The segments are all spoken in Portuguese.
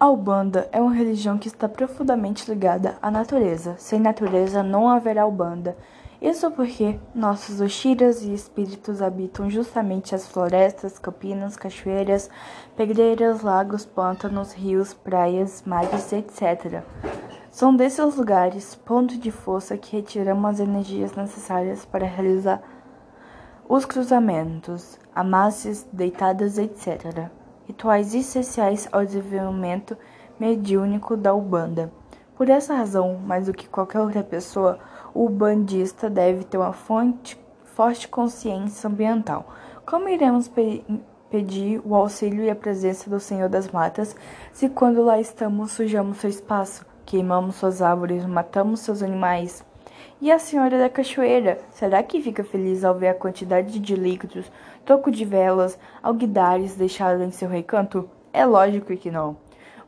A Ubanda é uma religião que está profundamente ligada à natureza. Sem natureza não haverá Ubanda. Isso porque nossos Oshiras e espíritos habitam justamente as florestas, campinas, cachoeiras, pedreiras, lagos, pântanos, rios, praias, mares, etc. São desses lugares, ponto de força, que retiramos as energias necessárias para realizar os cruzamentos, amasses, deitadas, etc rituais essenciais ao desenvolvimento mediúnico da Ubanda. Por essa razão, mais do que qualquer outra pessoa, o ubandista deve ter uma fonte, forte consciência ambiental. Como iremos pe pedir o auxílio e a presença do Senhor das Matas se quando lá estamos sujamos seu espaço, queimamos suas árvores, matamos seus animais? E a senhora da cachoeira, será que fica feliz ao ver a quantidade de líquidos, toco de velas, alguidares deixados em seu recanto? É lógico que não.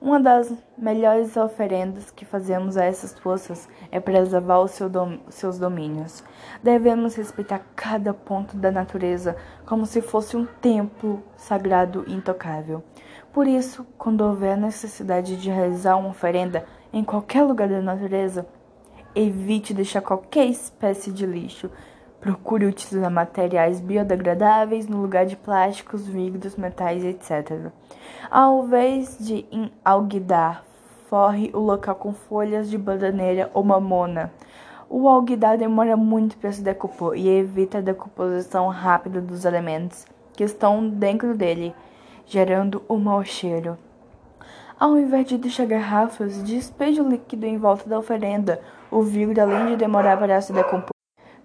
Uma das melhores oferendas que fazemos a essas forças é preservar seu dom, seus domínios. Devemos respeitar cada ponto da natureza como se fosse um templo sagrado e intocável. Por isso, quando houver necessidade de realizar uma oferenda em qualquer lugar da natureza, Evite deixar qualquer espécie de lixo. Procure utilizar materiais biodegradáveis no lugar de plásticos, vidros, metais, etc. Ao invés de alguidar, forre o local com folhas de bananeira ou mamona. O alguidar demora muito para se decompor e evita a decomposição rápida dos elementos que estão dentro dele, gerando um mau cheiro. Ao invés de deixar garrafas, despeje o líquido em volta da oferenda. O vidro, além de demorar para se decompor,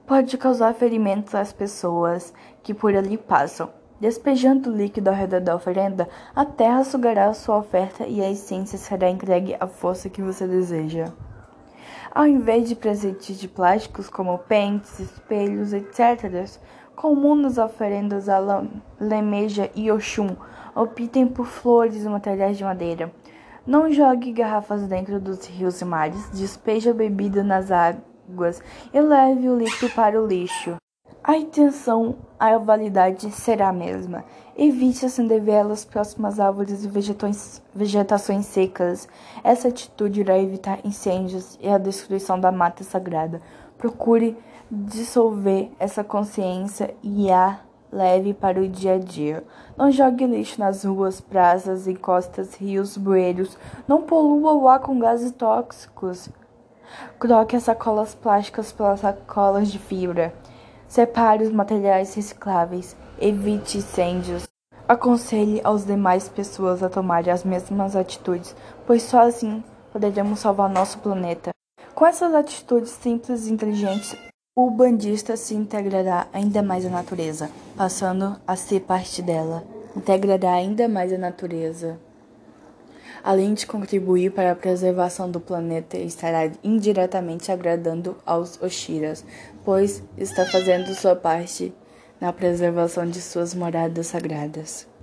pode causar ferimentos às pessoas que por ali passam. Despejando o líquido ao redor da oferenda, a terra sugará a sua oferta e a essência será entregue à força que você deseja. Ao invés de presentes de plásticos como pentes, espelhos, etc., comum nas oferendas a Lemeja e Oxum, optem por flores e materiais de madeira. Não jogue garrafas dentro dos rios e mares, despeje a bebida nas águas e leve o líquido para o lixo. A intenção, a validade será a mesma. Evite acender velas próximas árvores e vegetações secas. Essa atitude irá evitar incêndios e a destruição da mata sagrada. Procure dissolver essa consciência e a leve para o dia a dia. Não jogue lixo nas ruas, praças, encostas, rios, bueiros. Não polua o ar com gases tóxicos. Troque as sacolas plásticas pelas sacolas de fibra. Separe os materiais recicláveis. Evite incêndios. Aconselhe aos demais pessoas a tomarem as mesmas atitudes, pois só assim poderemos salvar nosso planeta. Com essas atitudes simples e inteligentes, o bandista se integrará ainda mais à natureza, passando a ser parte dela. Integrará ainda mais a natureza. Além de contribuir para a preservação do planeta, estará indiretamente agradando aos Oshiras, pois está fazendo sua parte na preservação de suas moradas sagradas.